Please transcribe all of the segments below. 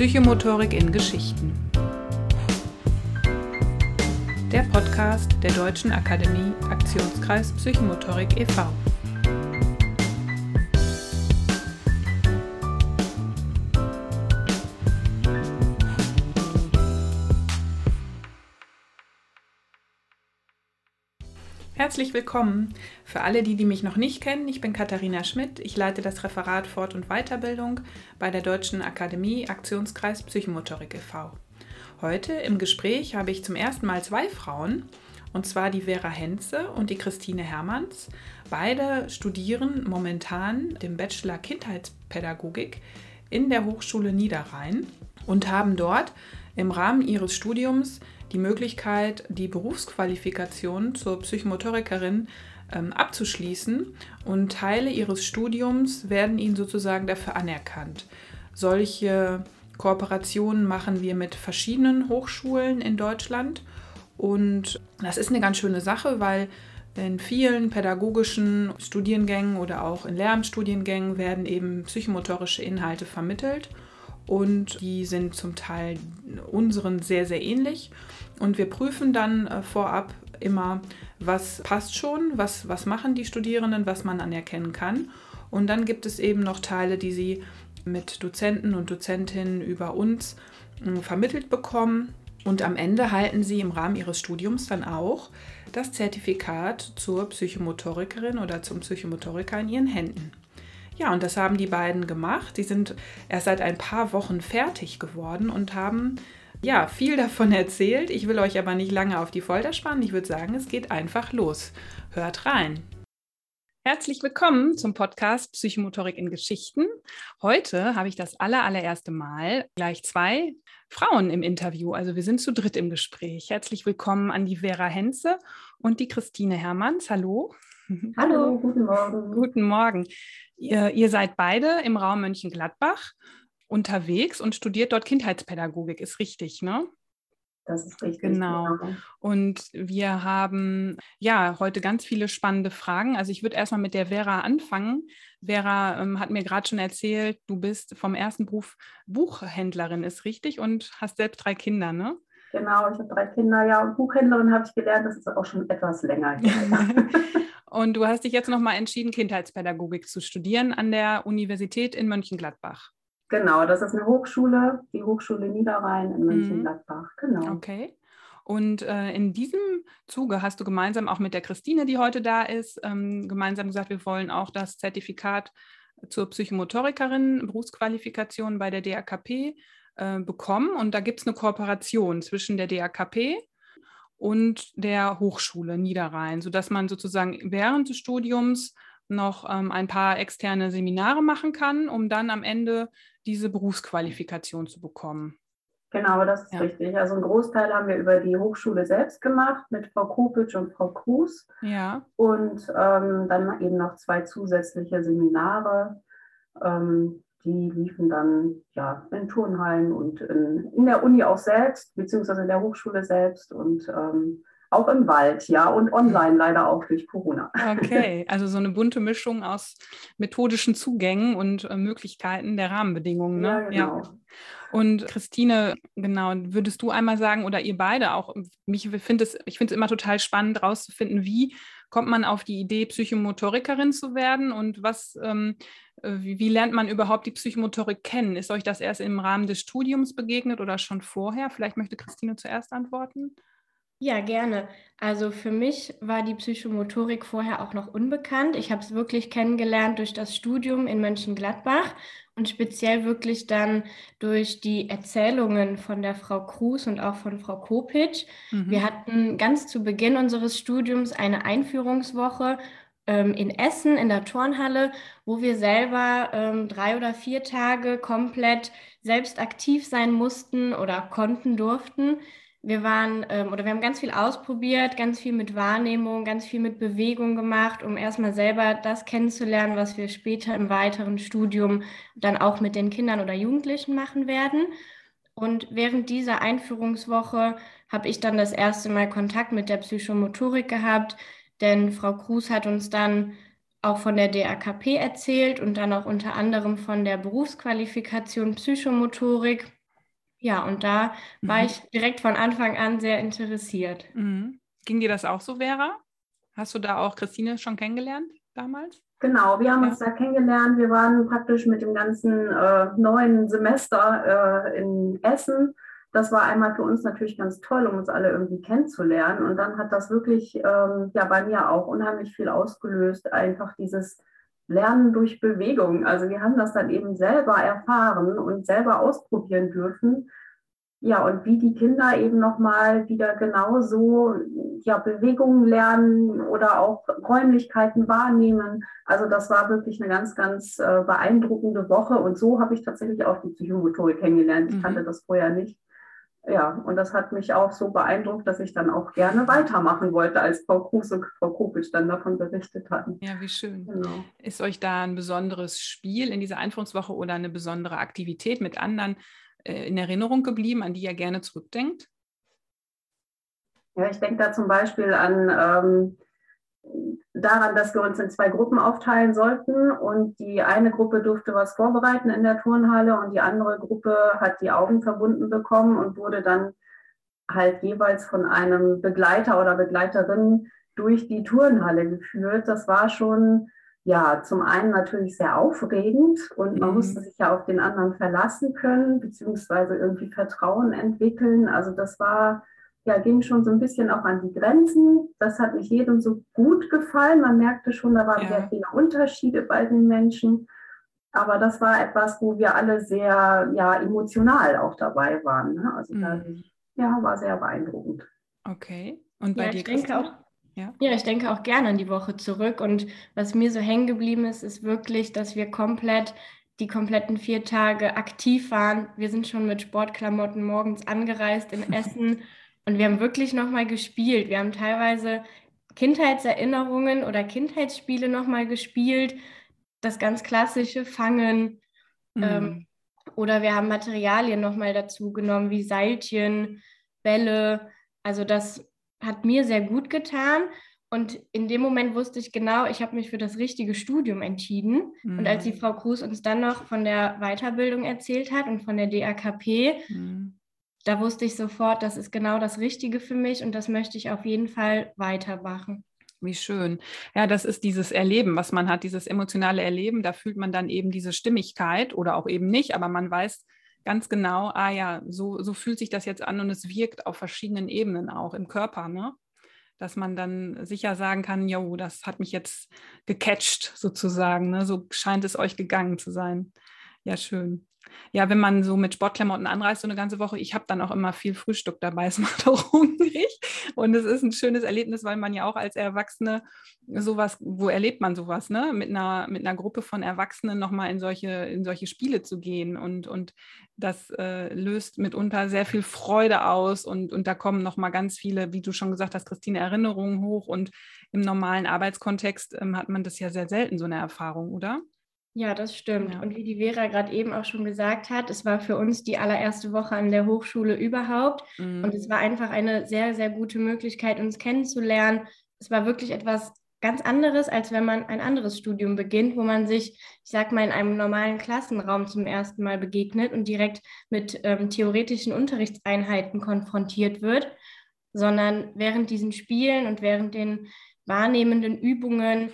Psychomotorik in Geschichten. Der Podcast der Deutschen Akademie Aktionskreis Psychomotorik e.V. Herzlich willkommen. Für alle, die, die mich noch nicht kennen, ich bin Katharina Schmidt. Ich leite das Referat Fort- und Weiterbildung bei der Deutschen Akademie Aktionskreis Psychomotorik e.V. Heute im Gespräch habe ich zum ersten Mal zwei Frauen, und zwar die Vera Henze und die Christine Hermanns. Beide studieren momentan den Bachelor Kindheitspädagogik in der Hochschule Niederrhein und haben dort im Rahmen ihres Studiums die Möglichkeit, die Berufsqualifikation zur Psychomotorikerin ähm, abzuschließen und Teile ihres Studiums werden ihnen sozusagen dafür anerkannt. Solche Kooperationen machen wir mit verschiedenen Hochschulen in Deutschland und das ist eine ganz schöne Sache, weil in vielen pädagogischen Studiengängen oder auch in Lehramtsstudiengängen werden eben psychomotorische Inhalte vermittelt und die sind zum Teil unseren sehr, sehr ähnlich. Und wir prüfen dann äh, vorab immer, was passt schon, was, was machen die Studierenden, was man anerkennen kann. Und dann gibt es eben noch Teile, die sie mit Dozenten und Dozentinnen über uns äh, vermittelt bekommen. Und am Ende halten sie im Rahmen ihres Studiums dann auch das Zertifikat zur Psychomotorikerin oder zum Psychomotoriker in ihren Händen. Ja, und das haben die beiden gemacht. Sie sind erst seit ein paar Wochen fertig geworden und haben ja, viel davon erzählt. Ich will euch aber nicht lange auf die Folter spannen. Ich würde sagen, es geht einfach los. Hört rein. Herzlich willkommen zum Podcast Psychomotorik in Geschichten. Heute habe ich das aller, allererste Mal gleich zwei Frauen im Interview. Also wir sind zu dritt im Gespräch. Herzlich willkommen an die Vera Henze und die Christine Hermanns. Hallo. Hallo, guten Morgen. Guten Morgen. Ihr, ihr seid beide im Raum Mönchengladbach unterwegs und studiert dort Kindheitspädagogik, ist richtig, ne? Das ist richtig. Genau. genau. Und wir haben ja heute ganz viele spannende Fragen. Also ich würde erstmal mit der Vera anfangen. Vera ähm, hat mir gerade schon erzählt, du bist vom ersten Beruf Buchhändlerin, ist richtig, und hast selbst drei Kinder, ne? Genau, ich habe drei Kinder, ja, und Buchhändlerin habe ich gelernt, das ist auch schon etwas länger. und du hast dich jetzt nochmal entschieden, Kindheitspädagogik zu studieren an der Universität in Mönchengladbach. Genau, das ist eine Hochschule, die Hochschule Niederrhein in mhm. Mönchengladbach. Genau. Okay. Und äh, in diesem Zuge hast du gemeinsam auch mit der Christine, die heute da ist, ähm, gemeinsam gesagt, wir wollen auch das Zertifikat zur Psychomotorikerin, Berufsqualifikation bei der DAKP äh, bekommen. Und da gibt es eine Kooperation zwischen der DAKP und der Hochschule Niederrhein, sodass man sozusagen während des Studiums noch ähm, ein paar externe Seminare machen kann, um dann am Ende diese Berufsqualifikation zu bekommen. Genau, das ist ja. richtig. Also einen Großteil haben wir über die Hochschule selbst gemacht mit Frau Kopitsch und Frau Kruse. Ja. Und ähm, dann eben noch zwei zusätzliche Seminare. Ähm, die liefen dann ja in Turnhallen und in, in, der Uni auch selbst, beziehungsweise in der Hochschule selbst. Und ähm, auch im Wald, ja, und online leider auch durch Corona. Okay, also so eine bunte Mischung aus methodischen Zugängen und äh, Möglichkeiten der Rahmenbedingungen. Ne? Ja, genau. Ja. Und Christine, genau, würdest du einmal sagen, oder ihr beide auch, mich find es, ich finde es immer total spannend herauszufinden, wie kommt man auf die Idee, Psychomotorikerin zu werden und was, ähm, äh, wie, wie, lernt man überhaupt die Psychomotorik kennen? Ist euch das erst im Rahmen des Studiums begegnet oder schon vorher? Vielleicht möchte Christine zuerst antworten. Ja, gerne. Also für mich war die Psychomotorik vorher auch noch unbekannt. Ich habe es wirklich kennengelernt durch das Studium in Mönchengladbach und speziell wirklich dann durch die Erzählungen von der Frau Kruse und auch von Frau Kopitsch. Mhm. Wir hatten ganz zu Beginn unseres Studiums eine Einführungswoche ähm, in Essen in der Turnhalle, wo wir selber ähm, drei oder vier Tage komplett selbst aktiv sein mussten oder konnten, durften wir waren ähm, oder wir haben ganz viel ausprobiert, ganz viel mit Wahrnehmung, ganz viel mit Bewegung gemacht, um erstmal selber das kennenzulernen, was wir später im weiteren Studium dann auch mit den Kindern oder Jugendlichen machen werden. Und während dieser Einführungswoche habe ich dann das erste Mal Kontakt mit der Psychomotorik gehabt, denn Frau Kruse hat uns dann auch von der DAKP erzählt und dann auch unter anderem von der Berufsqualifikation Psychomotorik Ja, und da war Mhm. ich direkt von Anfang an sehr interessiert. Mhm. Ging dir das auch so, Vera? Hast du da auch Christine schon kennengelernt damals? Genau, wir haben Ja. uns da kennengelernt. Wir waren praktisch mit dem ganzen äh, neuen Semester äh, in Essen. Das war einmal für uns natürlich ganz toll, um uns alle irgendwie kennenzulernen. Und dann hat das wirklich ähm, ja bei mir auch unheimlich viel ausgelöst. Einfach dieses Lernen durch Bewegung. Also wir haben das dann eben selber erfahren und selber ausprobieren dürfen. Ja, und wie die Kinder eben nochmal wieder genauso ja, Bewegungen lernen oder auch Räumlichkeiten wahrnehmen. Also das war wirklich eine ganz, ganz äh, beeindruckende Woche. Und so habe ich tatsächlich auch die Psychomotorik kennengelernt. Ich Mhm. kannte das vorher nicht. Ja, und das hat mich auch so beeindruckt, dass ich dann auch gerne weitermachen wollte, als Frau Kruse und Frau Kopic dann davon berichtet hatten. Ja, wie schön. Genau. Ist euch da ein besonderes Spiel in dieser Einführungswoche oder eine besondere Aktivität mit anderen äh, in Erinnerung geblieben, an die ihr gerne zurückdenkt? Ja, ich denke da zum Beispiel an ähm, daran, dass wir uns in zwei Gruppen aufteilen sollten und die eine Gruppe durfte was vorbereiten in der Turnhalle und die andere Gruppe hat die Augen verbunden bekommen und wurde dann halt jeweils von einem Begleiter oder Begleiterin durch die Turnhalle geführt. Das war schon ja zum einen natürlich sehr aufregend und man Mhm. musste sich ja auf den anderen verlassen können, beziehungsweise irgendwie Vertrauen entwickeln. Also das war ja, ging schon so ein bisschen auch an die Grenzen. Das hat nicht jedem so gut gefallen. Man merkte schon, da waren Ja. sehr viele Unterschiede bei den Menschen. Aber das war etwas, wo wir alle sehr ja, emotional auch dabei waren. Ne? Also Mhm. ja, war sehr beeindruckend. Okay. Und bei Ja, dir, ich denke auch, Ja. Ja, ich denke auch gerne an die Woche zurück. Und was mir so hängen geblieben ist, ist wirklich, dass wir komplett die kompletten vier Tage aktiv waren. Wir sind schon mit Sportklamotten morgens angereist in Essen und wir haben wirklich nochmal gespielt. Wir haben teilweise Kindheitserinnerungen oder Kindheitsspiele nochmal gespielt. Das ganz klassische Fangen. Ähm, Mhm. oder wir haben Materialien nochmal dazu genommen, wie Seilchen, Bälle. Also das hat mir sehr gut getan. Und in dem Moment wusste ich genau, ich habe mich für das richtige Studium entschieden. Und als die Mhm. Frau Kruse uns dann noch von der Weiterbildung erzählt hat und von der DAKP, Mhm. Da wusste ich sofort, das ist genau das Richtige für mich und das möchte ich auf jeden Fall weitermachen. Wie schön. Ja, das ist dieses Erleben, was man hat, dieses emotionale Erleben. Da fühlt man dann eben diese Stimmigkeit oder auch eben nicht, aber man weiß ganz genau, ah ja, so, so fühlt sich das jetzt an und es wirkt auf verschiedenen Ebenen auch im Körper, ne? Dass man dann sicher sagen kann, jo, das hat mich jetzt gecatcht sozusagen, ne? So scheint es euch gegangen zu sein. Ja, schön. Ja, wenn man so mit Sportklamotten anreist, so eine ganze Woche, ich habe dann auch immer viel Frühstück dabei. Es macht auch hungrig. Und es ist ein schönes Erlebnis, weil man ja auch als Erwachsene sowas, wo erlebt man sowas, ne? Mit einer, mit einer Gruppe von Erwachsenen nochmal in solche, in solche Spiele zu gehen. Und, und das äh, löst mitunter sehr viel Freude aus. Und, und da kommen nochmal ganz viele, wie du schon gesagt hast, Christine, Erinnerungen hoch. Und im normalen Arbeitskontext ähm, hat man das ja sehr selten, so eine Erfahrung, oder? Ja, das stimmt. Ja. Und wie die Vera gerade eben auch schon gesagt hat, es war für uns die allererste Woche an der Hochschule überhaupt. Mhm. Und es war einfach eine sehr, sehr gute Möglichkeit, uns kennenzulernen. Es war wirklich etwas ganz anderes, als wenn man ein anderes Studium beginnt, wo man sich, ich sag mal, in einem normalen Klassenraum zum ersten Mal begegnet und direkt mit ähm, theoretischen Unterrichtseinheiten konfrontiert wird, sondern während diesen Spielen und während den wahrnehmenden Übungen,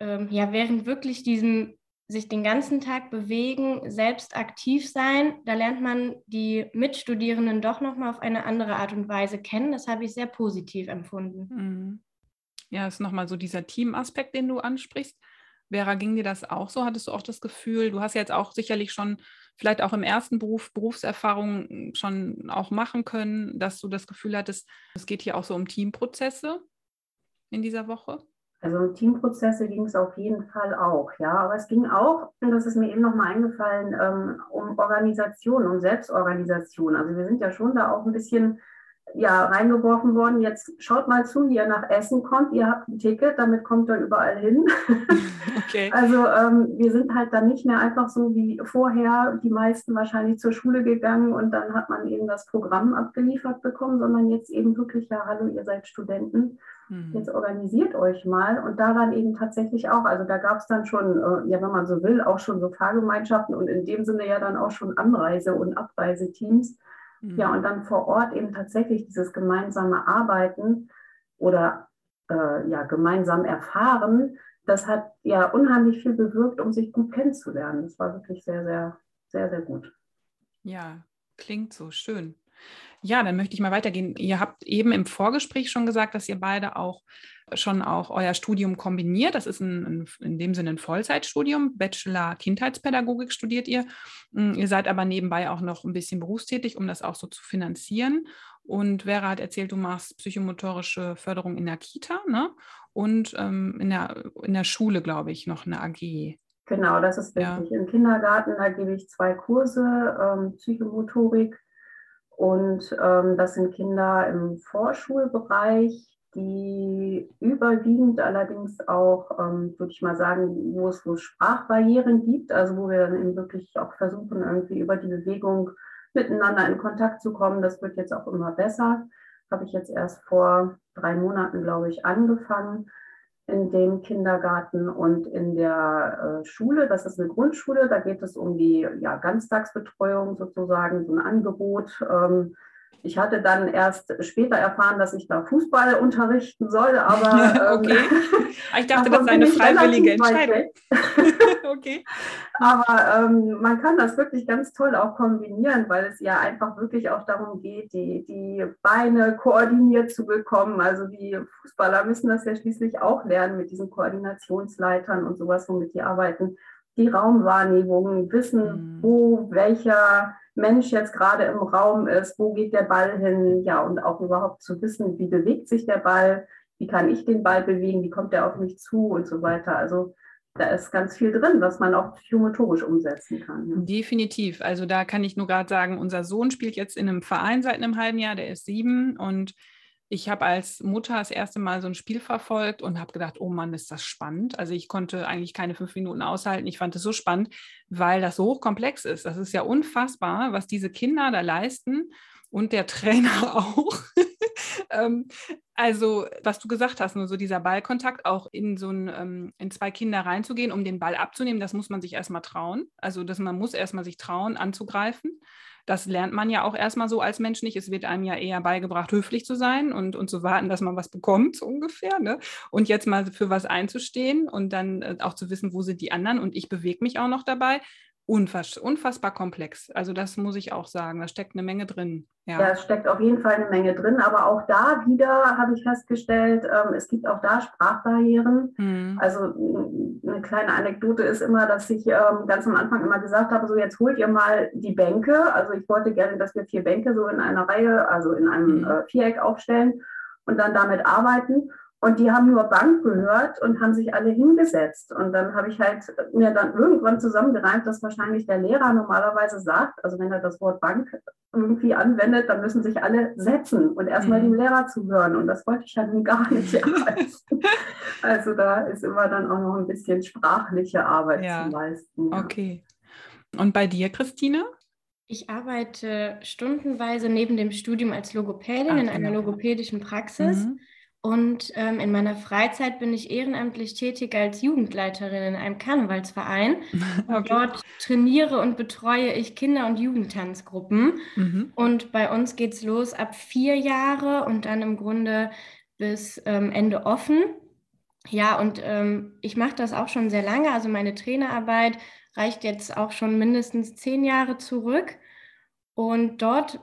ähm, ja, während wirklich diesem sich den ganzen Tag bewegen, selbst aktiv sein, da lernt man die Mitstudierenden doch nochmal auf eine andere Art und Weise kennen. Das habe ich sehr positiv empfunden. Mhm. Ja, ist nochmal so dieser Teamaspekt, den du ansprichst. Vera, ging dir das auch so? Hattest du auch das Gefühl, du hast jetzt auch sicherlich schon vielleicht auch im ersten Beruf Berufserfahrung schon auch machen können, dass du das Gefühl hattest, es geht hier auch so um Teamprozesse in dieser Woche? Also um Teamprozesse ging es auf jeden Fall auch, ja. Aber es ging auch, und das ist mir eben nochmal eingefallen, ähm, um Organisation, um Selbstorganisation. Also wir sind ja schon da auch ein bisschen ja, reingeworfen worden. Jetzt schaut mal zu, wie ihr nach Essen kommt. Ihr habt ein Ticket, damit kommt ihr überall hin. Okay. Also ähm, wir sind halt dann nicht mehr einfach so wie vorher, die meisten wahrscheinlich zur Schule gegangen und dann hat man eben das Programm abgeliefert bekommen, sondern jetzt eben wirklich, ja, hallo, ihr seid Studenten, Mhm. jetzt organisiert euch mal und daran eben tatsächlich auch, also da gab es dann schon, äh, ja, wenn man so will, auch schon so Fahrgemeinschaften und in dem Sinne ja dann auch schon Anreise- und Abreiseteams. Mhm. Ja, und dann vor Ort eben tatsächlich dieses gemeinsame Arbeiten oder äh, ja, gemeinsam erfahren, das hat ja unheimlich viel bewirkt, um sich gut kennenzulernen. Das war wirklich sehr, sehr, sehr, sehr gut. Ja, klingt so schön. Ja, dann möchte ich mal weitergehen. Ihr habt eben im Vorgespräch schon gesagt, dass ihr beide auch schon auch euer Studium kombiniert. Das ist ein, ein, in dem Sinne ein Vollzeitstudium. Bachelor Kindheitspädagogik studiert ihr. Hm, ihr seid aber nebenbei auch noch ein bisschen berufstätig, um das auch so zu finanzieren. Und Vera hat erzählt, du machst psychomotorische Förderung in der Kita ne? und ähm, in, der, in der Schule, glaube ich, noch eine AG. Genau, das ist richtig. Ja. Im Kindergarten, da gebe ich zwei Kurse, ähm, Psychomotorik und ähm, das sind Kinder im Vorschulbereich, die überwiegend allerdings auch, ähm, würde ich mal sagen, wo es, es Sprachbarrieren gibt, also wo wir dann eben wirklich auch versuchen, irgendwie über die Bewegung miteinander in Kontakt zu kommen. Das wird jetzt auch immer besser. Habe ich jetzt erst vor drei Monaten, glaube ich, angefangen in dem Kindergarten und in der äh, Schule. Das ist eine Grundschule. Da geht es um die ja, Ganztagsbetreuung sozusagen, so ein Angebot. Ähm, ich hatte dann erst später erfahren, dass ich da Fußball unterrichten soll, aber ähm, okay. ich dachte, das ist eine freiwillige Entscheidung. okay. Aber ähm, man kann das wirklich ganz toll auch kombinieren, weil es ja einfach wirklich auch darum geht, die, die Beine koordiniert zu bekommen. Also die Fußballer müssen das ja schließlich auch lernen mit diesen Koordinationsleitern und sowas, womit die arbeiten. Die Raumwahrnehmung, wissen, mhm. wo welcher Mensch jetzt gerade im Raum ist, wo geht der Ball hin, ja, und auch überhaupt zu wissen, wie bewegt sich der Ball, wie kann ich den Ball bewegen, wie kommt er auf mich zu und so weiter. Also da ist ganz viel drin, was man auch psychomotorisch umsetzen kann. Ja. Definitiv. Also da kann ich nur gerade sagen, unser Sohn spielt jetzt in einem Verein seit einem halben Jahr, der ist sieben und ich habe als Mutter das erste Mal so ein Spiel verfolgt und habe gedacht, oh Mann, ist das spannend. Also ich konnte eigentlich keine fünf Minuten aushalten. Ich fand es so spannend, weil das so hochkomplex ist. Das ist ja unfassbar, was diese Kinder da leisten und der Trainer auch. ähm, also, was du gesagt hast, nur so dieser Ballkontakt, auch in so ein, ähm, in zwei Kinder reinzugehen, um den Ball abzunehmen, das muss man sich erstmal trauen. Also, dass man muss erstmal sich trauen, anzugreifen. Das lernt man ja auch erstmal so als Mensch nicht. Es wird einem ja eher beigebracht, höflich zu sein und, und zu warten, dass man was bekommt, so ungefähr. Ne? Und jetzt mal für was einzustehen und dann äh, auch zu wissen, wo sind die anderen. Und ich bewege mich auch noch dabei unfass, unfassbar komplex. Also das muss ich auch sagen. Da steckt eine Menge drin. Ja. es steckt auf jeden Fall eine Menge drin. Aber auch da wieder habe ich festgestellt, ähm, es gibt auch da Sprachbarrieren. Mhm. Also eine kleine Anekdote ist immer, dass ich ähm, ganz am Anfang immer gesagt habe, so jetzt holt ihr mal die Bänke. Also ich wollte gerne, dass wir vier Bänke so in einer Reihe, also in einem mhm. äh, Viereck aufstellen und dann damit arbeiten. Und die haben nur Bank gehört und haben sich alle hingesetzt. Und dann habe ich halt mir dann irgendwann zusammengereimt, dass wahrscheinlich der Lehrer normalerweise sagt, also wenn er das Wort Bank irgendwie anwendet, dann müssen sich alle setzen und erstmal mhm. dem Lehrer zuhören. Und das wollte ich ja nun gar nicht erreichen. also da ist immer dann auch noch ein bisschen sprachliche Arbeit ja. zu leisten. Ja. Okay. Und bei dir, Christine? Ich arbeite stundenweise neben dem Studium als Logopädin Ach, in einer logopädischen Praxis. Mhm. Und ähm, in meiner Freizeit bin ich ehrenamtlich tätig als Jugendleiterin in einem Karnevalsverein. Okay. Dort trainiere und betreue ich Kinder- und Jugendtanzgruppen. Mhm. Und bei uns geht es los ab vier Jahre und dann im Grunde bis ähm, Ende offen. Ja, und ähm, ich mache das auch schon sehr lange. Also meine Trainerarbeit reicht jetzt auch schon mindestens zehn Jahre zurück. Und dort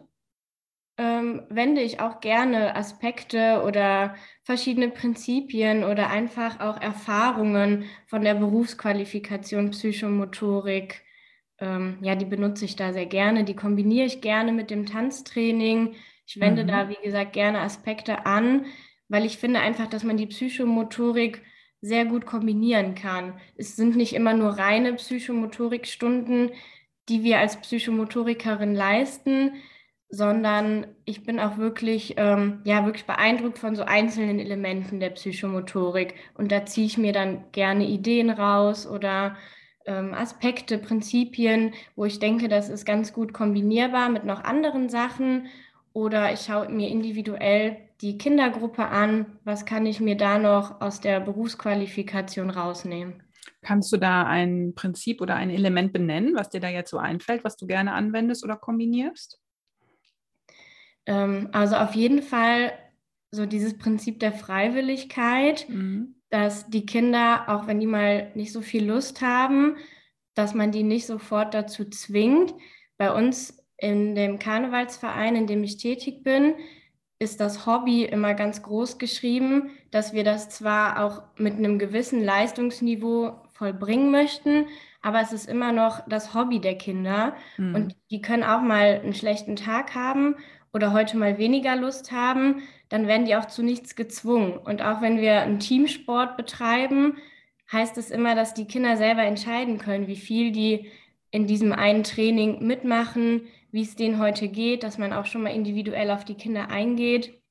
ähm, wende ich auch gerne Aspekte oder verschiedene Prinzipien oder einfach auch Erfahrungen von der Berufsqualifikation Psychomotorik. Ähm, ja, die benutze ich da sehr gerne. Die kombiniere ich gerne mit dem Tanztraining. Ich wende mhm. da, wie gesagt, gerne Aspekte an, weil ich finde einfach, dass man die Psychomotorik sehr gut kombinieren kann. Es sind nicht immer nur reine Psychomotorikstunden, die wir als Psychomotorikerin leisten, sondern ich bin auch wirklich, ähm, ja, wirklich beeindruckt von so einzelnen Elementen der Psychomotorik. Und da ziehe ich mir dann gerne Ideen raus oder ähm, Aspekte, Prinzipien, wo ich denke, das ist ganz gut kombinierbar mit noch anderen Sachen. Oder ich schaue mir individuell die Kindergruppe an. Was kann ich mir da noch aus der Berufsqualifikation rausnehmen? Kannst du da ein Prinzip oder ein Element benennen, was dir da jetzt so einfällt, was du gerne anwendest oder kombinierst? Ähm, also auf jeden Fall so dieses Prinzip der Freiwilligkeit, mhm. dass die Kinder, auch wenn die mal nicht so viel Lust haben, dass man die nicht sofort dazu zwingt. Bei uns in dem Karnevalsverein, in dem ich tätig bin, ist das Hobby immer ganz groß geschrieben, dass wir das zwar auch mit einem gewissen Leistungsniveau vollbringen möchten, aber es ist immer noch das Hobby der Kinder mhm. und die können auch mal einen schlechten Tag haben oder heute mal weniger Lust haben, dann werden die auch zu nichts gezwungen. Und auch wenn wir einen Teamsport betreiben, heißt es immer, dass die Kinder selber entscheiden können, wie viel die in diesem einen Training mitmachen, wie es denen heute geht, dass man auch schon mal individuell auf die Kinder eingeht.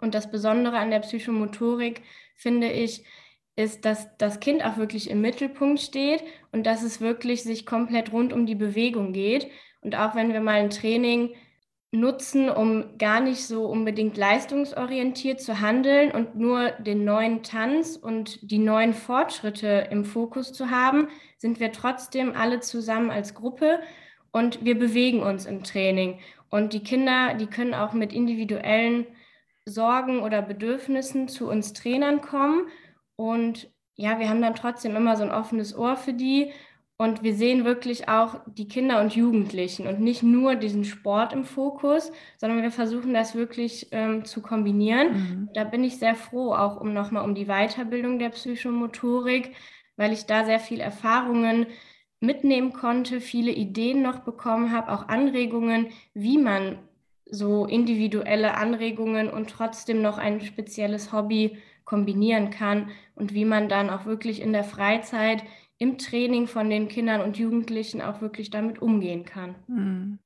Und das Besondere an der Psychomotorik, finde ich, ist, dass das Kind auch wirklich im Mittelpunkt steht und dass es wirklich sich komplett rund um die Bewegung geht. Und auch wenn wir mal ein Training nutzen, um gar nicht so unbedingt leistungsorientiert zu handeln und nur den neuen Tanz und die neuen Fortschritte im Fokus zu haben, sind wir trotzdem alle zusammen als Gruppe und wir bewegen uns im Training. Und die Kinder, die können auch mit individuellen Sorgen oder Bedürfnissen zu uns Trainern kommen. Und ja, wir haben dann trotzdem immer so ein offenes Ohr für die und wir sehen wirklich auch die Kinder und Jugendlichen und nicht nur diesen Sport im Fokus, sondern wir versuchen das wirklich ähm, zu kombinieren. Mhm. Da bin ich sehr froh, auch um nochmal um die Weiterbildung der Psychomotorik, weil ich da sehr viel Erfahrungen mitnehmen konnte, viele Ideen noch bekommen habe, auch Anregungen, wie man so individuelle Anregungen und trotzdem noch ein spezielles Hobby kombinieren kann und wie man dann auch wirklich in der Freizeit im Training von den Kindern und Jugendlichen auch wirklich damit umgehen kann. Hm.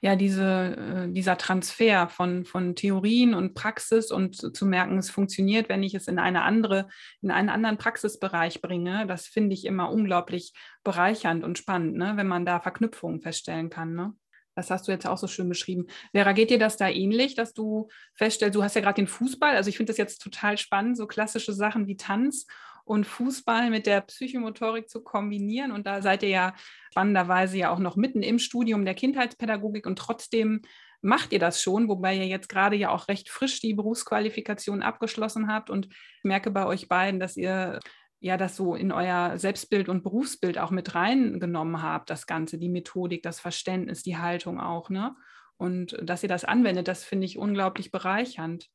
Ja, diese, äh, dieser Transfer von, von Theorien und Praxis und zu merken, es funktioniert, wenn ich es in eine andere, in einen anderen Praxisbereich bringe, das finde ich immer unglaublich bereichernd und spannend, ne? wenn man da Verknüpfungen feststellen kann. Ne? Das hast du jetzt auch so schön beschrieben. Vera, geht dir das da ähnlich, dass du feststellst, du hast ja gerade den Fußball, also ich finde das jetzt total spannend, so klassische Sachen wie Tanz und Fußball mit der Psychomotorik zu kombinieren. Und da seid ihr ja spannenderweise ja auch noch mitten im Studium der Kindheitspädagogik und trotzdem macht ihr das schon, wobei ihr jetzt gerade ja auch recht frisch die Berufsqualifikation abgeschlossen habt und ich merke bei euch beiden, dass ihr ja das so in euer Selbstbild und Berufsbild auch mit reingenommen habt, das Ganze, die Methodik, das Verständnis, die Haltung auch, ne? Und dass ihr das anwendet, das finde ich unglaublich bereichernd.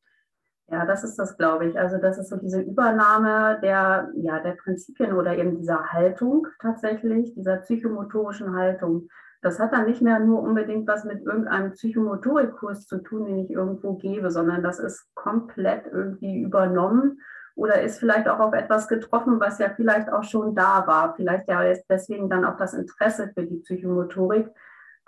Ja, das ist das, glaube ich. Also das ist so diese Übernahme der, ja, der Prinzipien oder eben dieser Haltung tatsächlich, dieser psychomotorischen Haltung. Das hat dann nicht mehr nur unbedingt was mit irgendeinem Psychomotorikkurs zu tun, den ich irgendwo gebe, sondern das ist komplett irgendwie übernommen oder ist vielleicht auch auf etwas getroffen, was ja vielleicht auch schon da war. Vielleicht ja deswegen dann auch das Interesse für die Psychomotorik.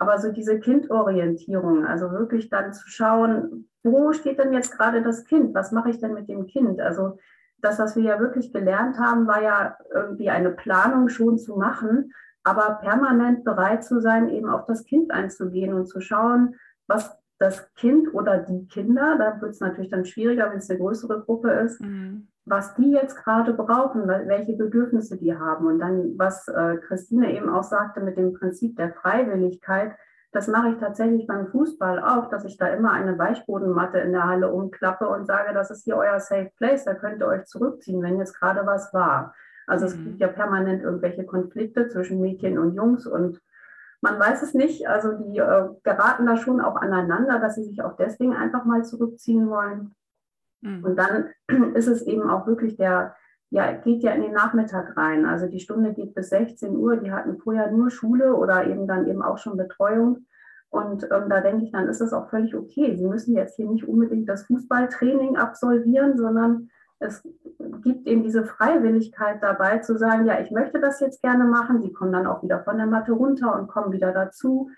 Aber so diese Kindorientierung, also wirklich dann zu schauen, wo steht denn jetzt gerade das Kind? Was mache ich denn mit dem Kind? Also das, was wir ja wirklich gelernt haben, war ja irgendwie eine Planung schon zu machen, aber permanent bereit zu sein, eben auf das Kind einzugehen und zu schauen, was das Kind oder die Kinder, da wird es natürlich dann schwieriger, wenn es eine größere Gruppe ist, mhm. Was die jetzt gerade brauchen, welche Bedürfnisse die haben. Und dann, was äh, Christine eben auch sagte mit dem Prinzip der Freiwilligkeit, das mache ich tatsächlich beim Fußball auch, dass ich da immer eine Weichbodenmatte in der Halle umklappe und sage, das ist hier euer Safe Place, da könnt ihr euch zurückziehen, wenn jetzt gerade was war. Also mhm. es gibt ja permanent irgendwelche Konflikte zwischen Mädchen und Jungs und man weiß es nicht. Also die äh, geraten da schon auch aneinander, dass sie sich auch deswegen einfach mal zurückziehen wollen. Mhm. Und dann ist es eben auch wirklich der, ja, geht ja in den Nachmittag rein. Also die Stunde geht bis 16 Uhr. Die hatten vorher nur Schule oder eben dann eben auch schon Betreuung. Und ähm, da denke ich, dann ist es auch völlig okay. Sie müssen jetzt hier nicht unbedingt das Fußballtraining absolvieren, sondern es gibt eben diese Freiwilligkeit dabei zu sagen, ja, ich möchte das jetzt gerne machen. Sie kommen dann auch wieder von der Matte runter und kommen wieder dazu.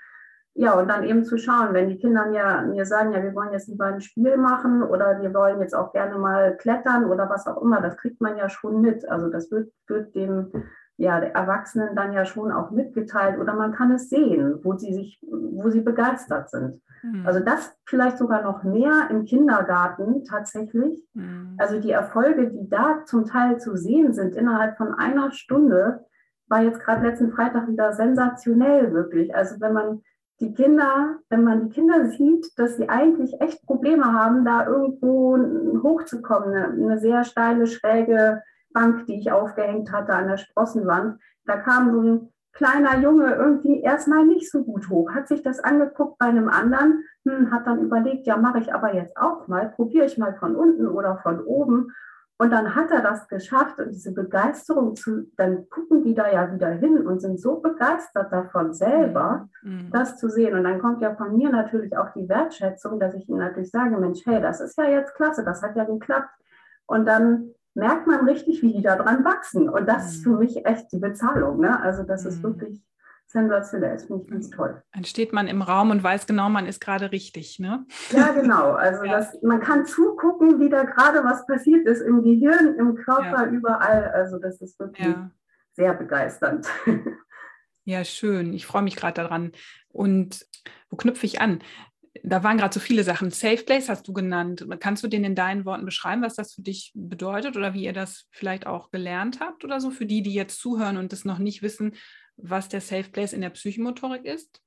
Ja, und dann eben zu schauen, wenn die Kinder mir, mir sagen, ja, wir wollen jetzt lieber ein Spiel machen oder wir wollen jetzt auch gerne mal klettern oder was auch immer, das kriegt man ja schon mit. Also das wird, wird dem ja, Erwachsenen dann ja schon auch mitgeteilt oder man kann es sehen, wo sie sich, wo sie begeistert sind. Mhm. Also das vielleicht sogar noch mehr im Kindergarten tatsächlich. Mhm. Also die Erfolge, die da zum Teil zu sehen sind innerhalb von einer Stunde, war jetzt gerade letzten Freitag wieder sensationell wirklich. Also wenn man die Kinder, wenn man die Kinder sieht, dass sie eigentlich echt Probleme haben, da irgendwo hochzukommen, eine, eine sehr steile, schräge Bank, die ich aufgehängt hatte an der Sprossenwand, da kam so ein kleiner Junge irgendwie erstmal nicht so gut hoch, hat sich das angeguckt bei einem anderen, hm, hat dann überlegt, ja, mache ich aber jetzt auch mal, probiere ich mal von unten oder von oben. Und dann hat er das geschafft und diese Begeisterung zu, dann gucken die da ja wieder hin und sind so begeistert davon selber, mhm. das zu sehen. Und dann kommt ja von mir natürlich auch die Wertschätzung, dass ich ihnen natürlich sage, Mensch, hey, das ist ja jetzt klasse, das hat ja geklappt. Und dann merkt man richtig, wie die da dran wachsen. Und das ist für mhm. mich echt die Bezahlung. Ne? Also das ist mhm. wirklich sensationell. Das finde ich ganz toll. Dann steht man im Raum und weiß genau, man ist gerade richtig, ne? Ja, genau. Also ja. das, man kann zugucken, wie da gerade was passiert ist im Gehirn, im Körper, ja. überall. Also das ist wirklich ja. sehr begeisternd. Ja, schön. Ich freue mich gerade daran. Und wo knüpfe ich an? Da waren gerade so viele Sachen. Safe Place hast du genannt. Kannst du den in deinen Worten beschreiben, was das für dich bedeutet oder wie ihr das vielleicht auch gelernt habt oder so? Für die, die jetzt zuhören und das noch nicht wissen, was der Safe Place in der Psychomotorik ist?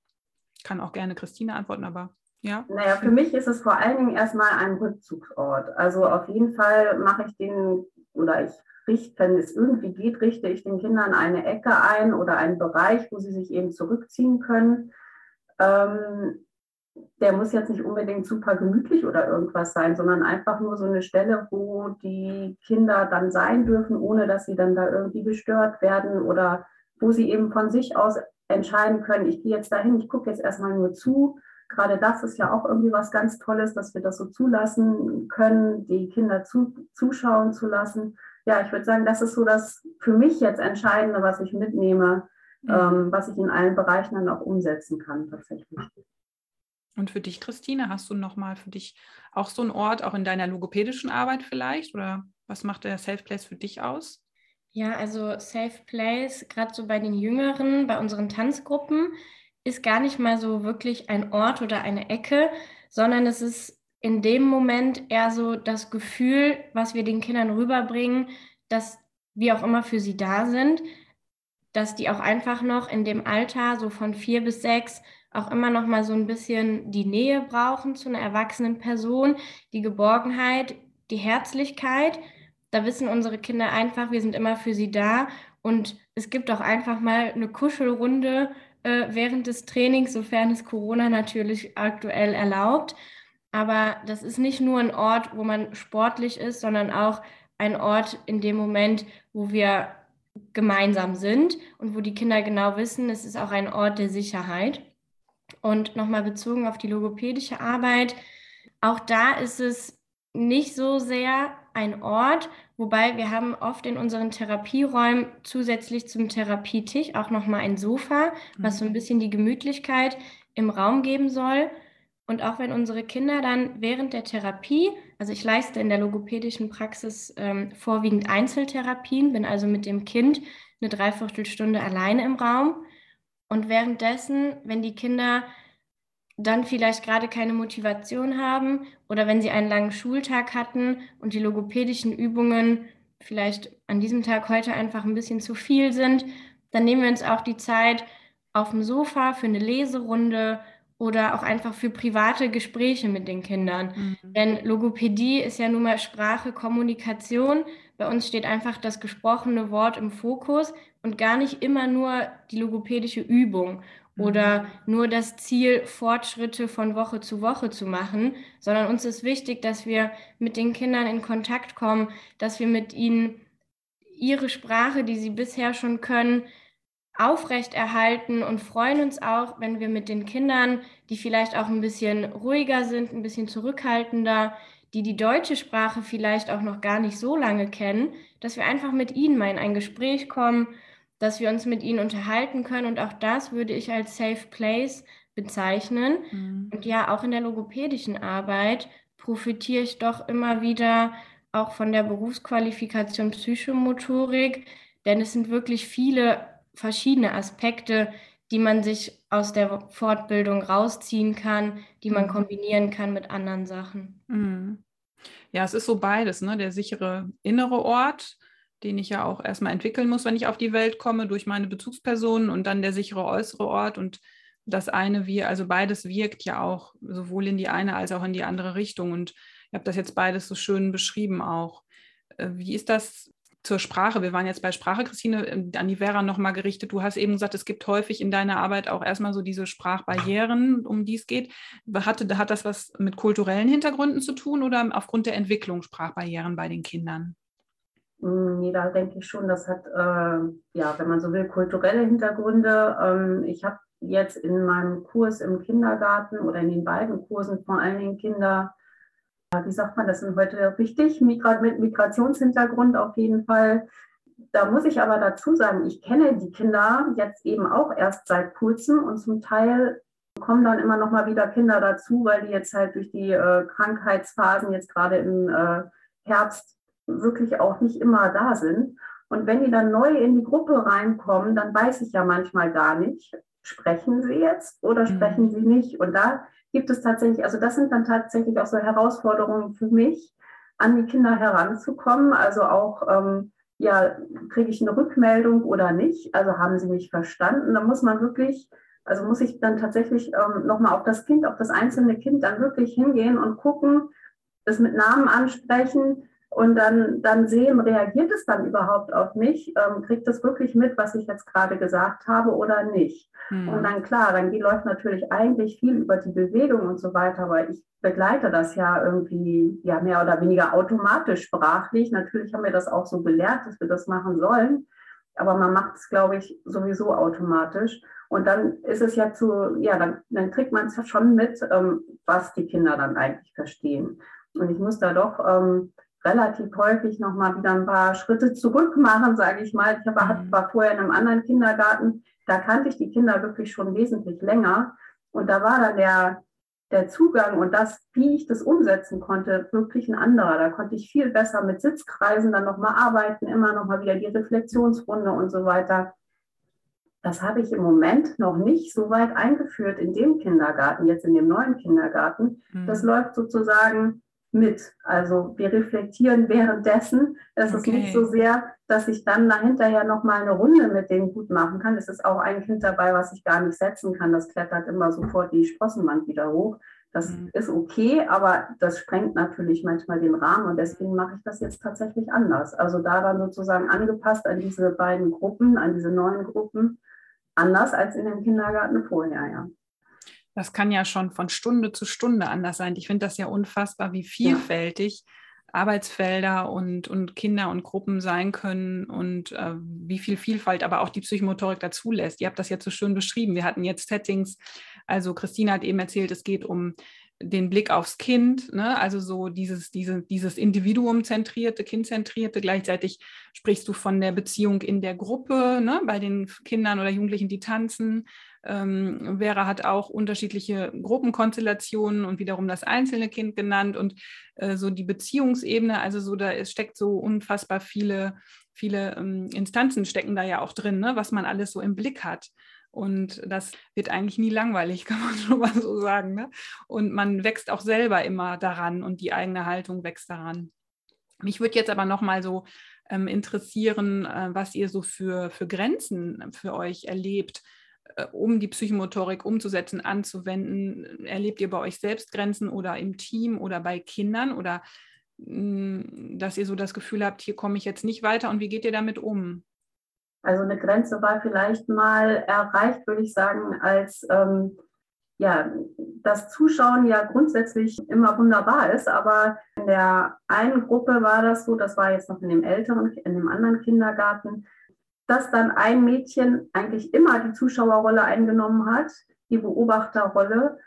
Kann auch gerne Christine antworten, aber ja. Naja, für mich ist es vor allen Dingen erstmal ein Rückzugsort. Also auf jeden Fall mache ich den oder ich richte, wenn es irgendwie geht, richte ich den Kindern eine Ecke ein oder einen Bereich, wo sie sich eben zurückziehen können. Ähm, der muss jetzt nicht unbedingt super gemütlich oder irgendwas sein, sondern einfach nur so eine Stelle, wo die Kinder dann sein dürfen, ohne dass sie dann da irgendwie gestört werden oder wo sie eben von sich aus entscheiden können, ich gehe jetzt dahin, ich gucke jetzt erstmal nur zu. Gerade das ist ja auch irgendwie was ganz Tolles, dass wir das so zulassen können, die Kinder zu, zuschauen zu lassen. Ja, ich würde sagen, das ist so das für mich jetzt Entscheidende, was ich mitnehme, mhm. ähm, was ich in allen Bereichen dann auch umsetzen kann tatsächlich. Und für dich, Christine, hast du nochmal für dich auch so einen Ort, auch in deiner logopädischen Arbeit vielleicht? Oder was macht der Safe Place für dich aus? Ja, also Safe Place, gerade so bei den Jüngeren, bei unseren Tanzgruppen, ist gar nicht mal so wirklich ein Ort oder eine Ecke, sondern es ist in dem Moment eher so das Gefühl, was wir den Kindern rüberbringen, dass wir auch immer für sie da sind, dass die auch einfach noch in dem Alter, so von vier bis sechs, auch immer noch mal so ein bisschen die Nähe brauchen zu einer erwachsenen Person, die Geborgenheit, die Herzlichkeit da wissen unsere Kinder einfach, wir sind immer für sie da und es gibt auch einfach mal eine Kuschelrunde äh, während des Trainings, sofern es Corona natürlich aktuell erlaubt. Aber das ist nicht nur ein Ort, wo man sportlich ist, sondern auch ein Ort in dem Moment, wo wir gemeinsam sind und wo die Kinder genau wissen, es ist auch ein Ort der Sicherheit. Und nochmal bezogen auf die logopädische Arbeit, auch da ist es nicht so sehr ein Ort, wobei wir haben oft in unseren Therapieräumen zusätzlich zum Therapietisch auch nochmal ein Sofa, was so ein mhm. bisschen die Gemütlichkeit im Raum geben soll. Und auch wenn unsere Kinder dann während der Therapie, also ich leiste in der logopädischen Praxis ähm, vorwiegend Einzeltherapien, bin also mit dem Kind eine Dreiviertelstunde alleine im Raum. Und währenddessen, wenn die Kinder dann vielleicht gerade keine Motivation haben oder wenn sie einen langen Schultag hatten und die logopädischen Übungen vielleicht an diesem Tag heute einfach ein bisschen zu viel sind, dann nehmen wir uns auch die Zeit auf dem Sofa für eine Leserunde oder auch einfach für private Gespräche mit den Kindern. Mhm. Denn Logopädie ist ja nun mal Sprache, Kommunikation. Bei uns steht einfach das gesprochene Wort im Fokus und gar nicht immer nur die logopädische Übung oder mhm. nur das Ziel, Fortschritte von Woche zu Woche zu machen, sondern uns ist wichtig, dass wir mit den Kindern in Kontakt kommen, dass wir mit ihnen ihre Sprache, die sie bisher schon können, aufrechterhalten und freuen uns auch, wenn wir mit den Kindern, die vielleicht auch ein bisschen ruhiger sind, ein bisschen zurückhaltender, die die deutsche Sprache vielleicht auch noch gar nicht so lange kennen, dass wir einfach mit ihnen mal in ein Gespräch kommen dass wir uns mit ihnen unterhalten können. Und auch das würde ich als Safe Place bezeichnen. Mhm. Und ja, auch in der logopädischen Arbeit profitiere ich doch immer wieder auch von der Berufsqualifikation Psychomotorik, denn es sind wirklich viele verschiedene Aspekte, die man sich aus der Fortbildung rausziehen kann, die man mhm. kombinieren kann mit anderen Sachen. Mhm. Ja, es ist so beides, ne? Der sichere innere Ort, den ich ja auch erstmal entwickeln muss, wenn ich auf die Welt komme, durch meine Bezugspersonen und dann der sichere äußere Ort. Und das eine wir, also beides wirkt ja auch sowohl in die eine als auch in die andere Richtung. Und ihr habt das jetzt beides so schön beschrieben auch. Äh, wie ist das zur Sprache? Wir waren jetzt bei Sprache, Christine, ähm, an die Vera nochmal gerichtet. Du hast eben gesagt, es gibt häufig in deiner Arbeit auch erstmal so diese Sprachbarrieren, um die es geht. Hatte, hat das was mit kulturellen Hintergründen zu tun oder aufgrund der Entwicklung Sprachbarrieren bei den Kindern? Hm, nee, da denke ich schon, das hat, äh, ja, wenn man so will, kulturelle Hintergründe. Ähm, ich habe jetzt in meinem Kurs im Kindergarten oder in den beiden Kursen vor allen Dingen Kinder wie sagt man, das sind heute wichtig, Migra mit Migrationshintergrund auf jeden Fall. Da muss ich aber dazu sagen, ich kenne die Kinder jetzt eben auch erst seit kurzem und zum Teil kommen dann immer noch mal wieder Kinder dazu, weil die jetzt halt durch die äh, Krankheitsphasen jetzt gerade im äh, Herbst wirklich auch nicht immer da sind. Und wenn die dann neu in die Gruppe reinkommen, dann weiß ich ja manchmal gar nicht, sprechen sie jetzt oder mhm. sprechen mhm. sie nicht. Und da gibt es tatsächlich, also das sind dann tatsächlich auch so Herausforderungen für mich, an die Kinder heranzukommen. Also auch, ähm, ja, kriege ich eine Rückmeldung oder nicht? Also haben sie mich verstanden? Da muss man wirklich, also muss ich dann tatsächlich ähm, nochmal auf das Kind, auf das einzelne Kind dann wirklich hingehen und gucken, es mit Namen ansprechen, und dann, dann sehen, reagiert es dann überhaupt auf mich? Ähm, kriegt es wirklich mit, was ich jetzt gerade gesagt habe oder nicht? Mhm. Und dann klar, dann läuft natürlich eigentlich viel über die Bewegung und so weiter, weil ich begleite das ja irgendwie ja mehr oder weniger automatisch sprachlich. Natürlich haben wir das auch so gelehrt, dass wir das machen sollen, aber man macht es, glaube ich, sowieso automatisch. Und dann ist es ja zu, ja, dann, dann kriegt man es schon mit, ähm, was die Kinder dann eigentlich verstehen. Und ich muss da doch ähm, relativ häufig noch mal wieder ein paar Schritte zurück machen, sage ich mal. Ich war, mhm. war vorher in einem anderen Kindergarten, da kannte ich die Kinder wirklich schon wesentlich länger. Und da war dann der, der Zugang und das, wie ich das umsetzen konnte, wirklich ein anderer. Da konnte ich viel besser mit Sitzkreisen dann nochmal arbeiten, immer nochmal wieder die Reflexionsrunde und so weiter. Das habe ich im Moment noch nicht so weit eingeführt in dem Kindergarten, jetzt in dem neuen Kindergarten. Mhm. Das läuft sozusagen mit. Also wir reflektieren währenddessen. Es okay. ist nicht so sehr, dass ich dann dahinterher noch mal eine Runde mit denen gut machen kann. Es ist auch ein Kind dabei, was ich gar nicht setzen kann. Das klettert immer sofort die Sprossenwand wieder hoch. Das mhm. ist okay, aber das sprengt natürlich manchmal den Rahmen und deswegen mache ich das jetzt tatsächlich anders. Also da dann sozusagen angepasst an diese beiden Gruppen, an diese neuen Gruppen, anders als in dem Kindergarten vorher, ja das kann ja schon von Stunde zu Stunde anders sein. Ich finde das ja unfassbar, wie vielfältig ja. Arbeitsfelder und, und Kinder und Gruppen sein können und äh, wie viel Vielfalt aber auch die Psychomotorik dazu lässt. Ihr habt das jetzt so schön beschrieben. Wir hatten jetzt Settings, also Christina hat eben erzählt, es geht um den Blick aufs Kind, ne? also so dieses, diese, dieses Individuum-zentrierte, Kindzentrierte. Gleichzeitig sprichst du von der Beziehung in der Gruppe, ne? bei den Kindern oder Jugendlichen, die tanzen. Ähm, Vera hat auch unterschiedliche Gruppenkonstellationen und wiederum das einzelne Kind genannt und äh, so die Beziehungsebene, also so da es steckt so unfassbar viele, viele ähm, Instanzen stecken da ja auch drin, ne, was man alles so im Blick hat. Und das wird eigentlich nie langweilig, kann man schon mal so sagen. Ne? Und man wächst auch selber immer daran und die eigene Haltung wächst daran. Mich würde jetzt aber noch mal so ähm, interessieren, äh, was ihr so für, für Grenzen für euch erlebt um die Psychomotorik umzusetzen, anzuwenden? Erlebt ihr bei euch selbst Grenzen oder im Team oder bei Kindern oder mm, dass ihr so das Gefühl habt, hier komme ich jetzt nicht weiter und wie geht ihr damit um? Also eine Grenze war vielleicht mal erreicht, würde ich sagen, als ähm, ja, das Zuschauen ja grundsätzlich immer wunderbar ist, aber in der einen Gruppe war das so, das war jetzt noch in dem älteren, in dem anderen Kindergarten, dass dann ein Mädchen eigentlich immer die Zuschauerrolle eingenommen hat, die Beobachterrolle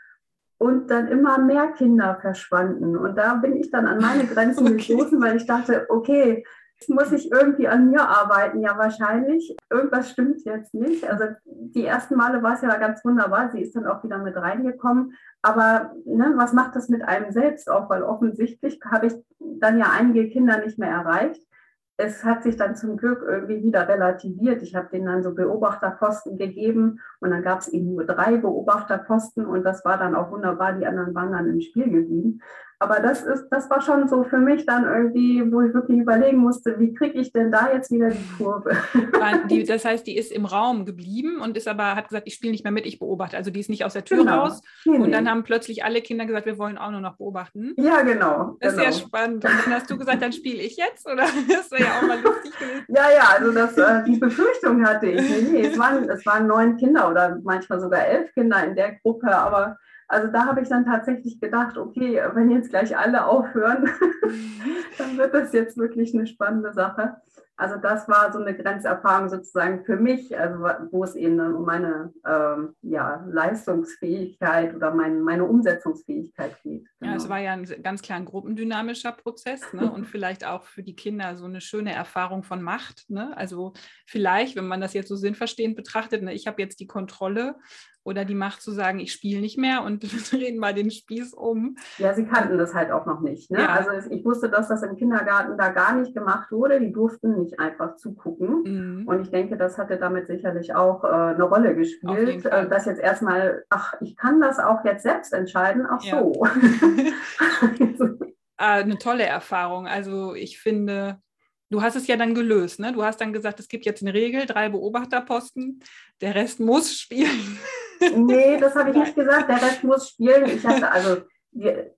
und dann immer mehr Kinder verschwanden. Und da bin ich dann an meine Grenzen okay. gestoßen, weil ich dachte, okay, jetzt muss ich irgendwie an mir arbeiten. Ja, wahrscheinlich. Irgendwas stimmt jetzt nicht. Also die ersten Male war es ja ganz wunderbar. Sie ist dann auch wieder mit reingekommen. Aber ne, was macht das mit einem selbst auch? Weil offensichtlich habe ich dann ja einige Kinder nicht mehr erreicht es hat sich dann zum Glück irgendwie wieder relativiert. Ich habe denen dann so Beobachterposten gegeben und dann gab es eben nur drei Beobachterposten und das war dann auch wunderbar. Die anderen waren dann im Spiel geblieben. Aber das ist, das war schon so für mich dann irgendwie, wo ich wirklich überlegen musste, wie kriege ich denn da jetzt wieder die Kurve? Die, das heißt, die ist im Raum geblieben und ist aber, hat gesagt, ich spiele nicht mehr mit, ich beobachte. Also die ist nicht aus der Tür genau. raus. Nee, und dann haben plötzlich alle Kinder gesagt, wir wollen auch nur noch beobachten. Ja, genau. Das ist genau. sehr spannend. Und dann hast du gesagt, dann spiele ich jetzt, oder? Das wäre ja auch mal lustig gewesen. Ja, ja, also das, äh, die Befürchtung hatte ich. Nee, nee, es waren, es waren neun Kinder oder manchmal sogar elf Kinder in der Gruppe, aber also da habe ich dann tatsächlich gedacht, okay, wenn jetzt gleich alle aufhören, dann wird das jetzt wirklich eine spannende Sache. Also das war so eine Grenzerfahrung sozusagen für mich, also wo es eben um meine ähm, ja, Leistungsfähigkeit oder mein, meine Umsetzungsfähigkeit geht. Genau. Ja, es war ja ein ganz klar ein gruppendynamischer Prozess ne? und vielleicht auch für die Kinder so eine schöne Erfahrung von Macht. Ne? Also vielleicht, wenn man das jetzt so sinnverstehend betrachtet, ne, ich habe jetzt die Kontrolle oder die Macht zu sagen, ich spiele nicht mehr und drehen mal den Spieß um. Ja, sie kannten das halt auch noch nicht. Ne? Ja. Also ich wusste, dass das im Kindergarten da gar nicht gemacht wurde. Die durften nicht einfach zugucken. Mhm. Und ich denke, das hatte damit sicherlich auch äh, eine Rolle gespielt, äh, dass jetzt erstmal, ach, ich kann das auch jetzt selbst entscheiden. Ach ja. so. Ah, eine tolle Erfahrung. Also ich finde, du hast es ja dann gelöst. Ne? Du hast dann gesagt, es gibt jetzt eine Regel, drei Beobachterposten, der Rest muss spielen. Nee, das habe ich nicht gesagt. Der Rest muss spielen. Ich hatte also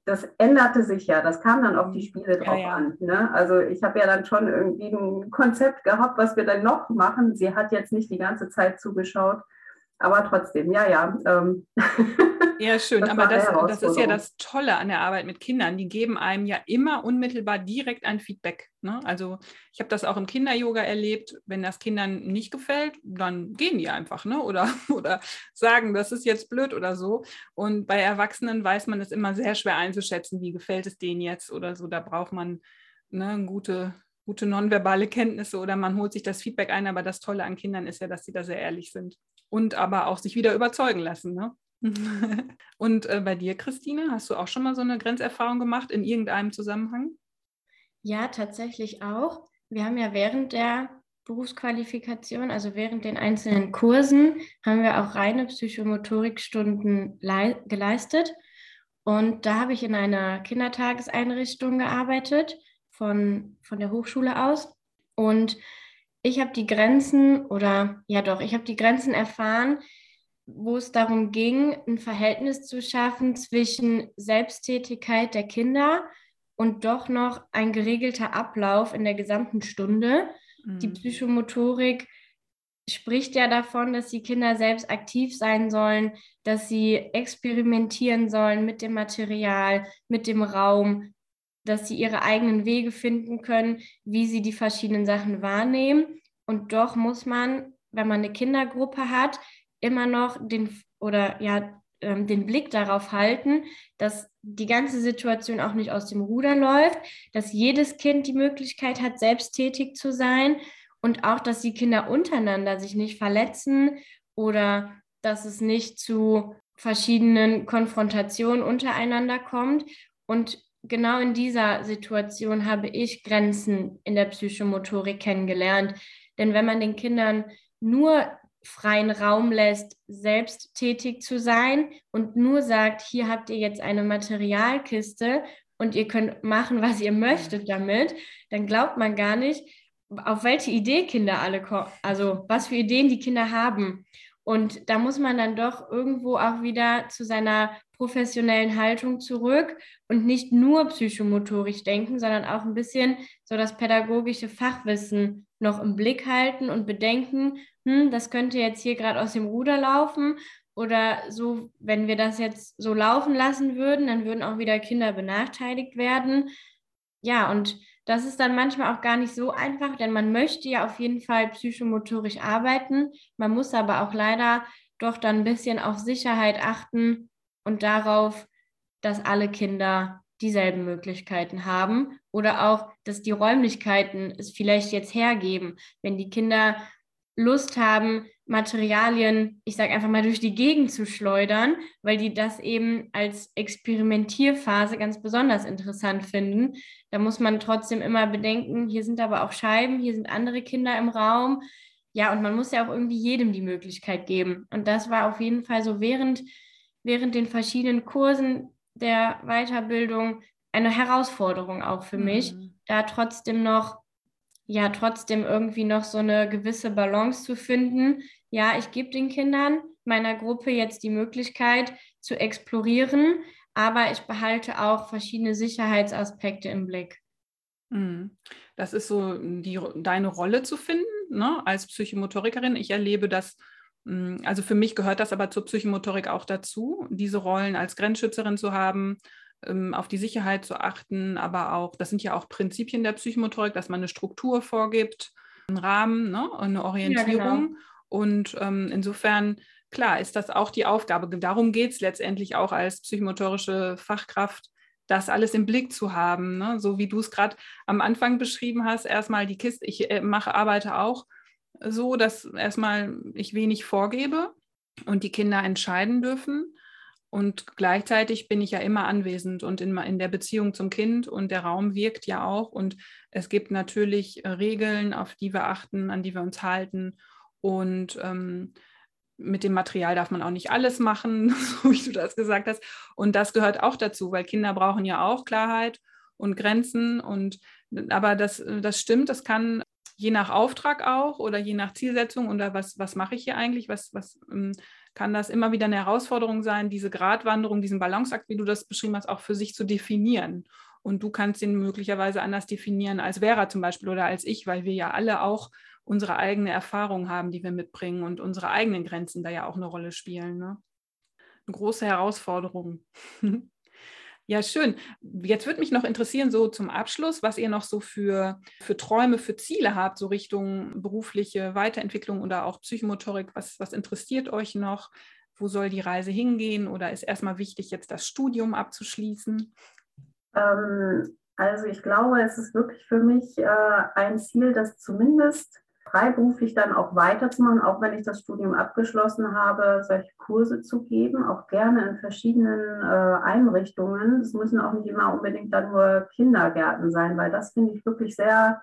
das änderte sich ja, das kam dann auf die Spiele drauf ja, ja. an. Ne? Also ich habe ja dann schon irgendwie ein Konzept gehabt, was wir dann noch machen. Sie hat jetzt nicht die ganze Zeit zugeschaut, aber trotzdem, ja, ja. Ähm. Ja, schön. Das aber das, das ist ja das Tolle an der Arbeit mit Kindern. Die geben einem ja immer unmittelbar direkt ein Feedback. Ne? Also ich habe das auch im Kinder-Yoga erlebt. Wenn das Kindern nicht gefällt, dann gehen die einfach ne? oder, oder sagen, das ist jetzt blöd oder so. Und bei Erwachsenen weiß man es immer sehr schwer einzuschätzen, wie gefällt es denen jetzt oder so. Da braucht man ne, gute, gute nonverbale Kenntnisse oder man holt sich das Feedback ein. Aber das Tolle an Kindern ist ja, dass sie da sehr ehrlich sind und aber auch sich wieder überzeugen lassen. Ne? und äh, bei dir, Christine, hast du auch schon mal so eine Grenzerfahrung gemacht in irgendeinem Zusammenhang? Ja, tatsächlich auch. Wir haben ja während der Berufsqualifikation, also während den einzelnen Kursen, haben wir auch reine Psychomotorikstunden geleistet. Und da habe ich in einer Kindertageseinrichtung gearbeitet, von, von der Hochschule aus. Und ich habe die Grenzen oder ja doch, ich habe die Grenzen erfahren, wo es darum ging, ein Verhältnis zu schaffen zwischen Selbsttätigkeit der Kinder und doch noch ein geregelter Ablauf in der gesamten Stunde. Mhm. Die Psychomotorik spricht ja davon, dass die Kinder selbst aktiv sein sollen, dass sie experimentieren sollen mit dem Material, mit dem Raum, dass sie ihre eigenen Wege finden können, wie sie die verschiedenen Sachen wahrnehmen. Und doch muss man, wenn man eine Kindergruppe hat, immer noch den oder ja ähm, den Blick darauf halten, dass die ganze Situation auch nicht aus dem Ruder läuft, dass jedes Kind die Möglichkeit hat, selbst tätig zu sein und auch, dass die Kinder untereinander sich nicht verletzen oder dass es nicht zu verschiedenen Konfrontationen untereinander kommt. Und genau in dieser Situation habe ich Grenzen in der Psychomotorik kennengelernt. Denn wenn man den Kindern nur freien Raum lässt, selbst tätig zu sein und nur sagt, hier habt ihr jetzt eine Materialkiste und ihr könnt machen, was ihr möchtet damit, dann glaubt man gar nicht, auf welche Idee Kinder alle kommen, also was für Ideen die Kinder haben. Und da muss man dann doch irgendwo auch wieder zu seiner professionellen Haltung zurück und nicht nur psychomotorisch denken, sondern auch ein bisschen so das pädagogische Fachwissen noch im Blick halten und bedenken, hm, das könnte jetzt hier gerade aus dem Ruder laufen oder so, wenn wir das jetzt so laufen lassen würden, dann würden auch wieder Kinder benachteiligt werden. Ja, und das ist dann manchmal auch gar nicht so einfach, denn man möchte ja auf jeden Fall psychomotorisch arbeiten. Man muss aber auch leider doch dann ein bisschen auf Sicherheit achten und darauf, dass alle Kinder dieselben Möglichkeiten haben oder auch, dass die Räumlichkeiten es vielleicht jetzt hergeben. Wenn die Kinder Lust haben, Materialien, ich sage einfach mal, durch die Gegend zu schleudern, weil die das eben als Experimentierphase ganz besonders interessant finden. Da muss man trotzdem immer bedenken, hier sind aber auch Scheiben, hier sind andere Kinder im Raum. Ja, und man muss ja auch irgendwie jedem die Möglichkeit geben. Und das war auf jeden Fall so während, während den verschiedenen Kursen der Weiterbildung eine Herausforderung auch für mhm. mich, da trotzdem noch, ja, trotzdem irgendwie noch so eine gewisse Balance zu finden. Ja, ich gebe den Kindern meiner Gruppe jetzt die Möglichkeit zu explorieren, aber ich behalte auch verschiedene Sicherheitsaspekte im Blick. Mhm. Das ist so die, deine Rolle zu finden ne, als Psychomotorikerin. Ich erlebe das, hm, also für mich gehört das aber zur Psychomotorik auch dazu, diese Rollen als Grenzschützerin zu haben, auf die Sicherheit zu achten, aber auch, das sind ja auch Prinzipien der Psychomotorik, dass man eine Struktur vorgibt, einen Rahmen, ne, eine Orientierung. Ja, genau. Und ähm, insofern, klar, ist das auch die Aufgabe. Darum geht es letztendlich auch als psychomotorische Fachkraft, das alles im Blick zu haben. Ne? So wie du es gerade am Anfang beschrieben hast, erstmal die Kiste, ich äh, mache, arbeite auch so, dass erstmal ich wenig vorgebe und die Kinder entscheiden dürfen. Und gleichzeitig bin ich ja immer anwesend und in, in der Beziehung zum Kind und der Raum wirkt ja auch. Und es gibt natürlich äh, Regeln, auf die wir achten, an die wir uns halten. Und ähm, mit dem Material darf man auch nicht alles machen, so wie du das gesagt hast. Und das gehört auch dazu, weil Kinder brauchen ja auch Klarheit und Grenzen. Und aber das, das stimmt, das kann je nach Auftrag auch oder je nach Zielsetzung oder was, was mache ich hier eigentlich, was, was ähm, kann das immer wieder eine Herausforderung sein, diese Gratwanderung, diesen Balanceakt, wie du das beschrieben hast, auch für sich zu definieren. Und du kannst ihn möglicherweise anders definieren als Vera zum Beispiel oder als ich, weil wir ja alle auch unsere eigene Erfahrung haben, die wir mitbringen und unsere eigenen Grenzen da ja auch eine Rolle spielen. Ne? Eine große Herausforderung. Ja, schön. Jetzt würde mich noch interessieren, so zum Abschluss, was ihr noch so für, für Träume, für Ziele habt, so Richtung berufliche Weiterentwicklung oder auch Psychomotorik. Was, was interessiert euch noch? Wo soll die Reise hingehen? Oder ist erstmal wichtig, jetzt das Studium abzuschließen? Ähm, also ich glaube, es ist wirklich für mich äh, ein Ziel, das zumindest freiberuflich dann auch weiterzumachen, auch wenn ich das Studium abgeschlossen habe, solche Kurse zu geben, auch gerne in verschiedenen äh, Einrichtungen. Es müssen auch nicht immer unbedingt dann nur Kindergärten sein, weil das finde ich wirklich sehr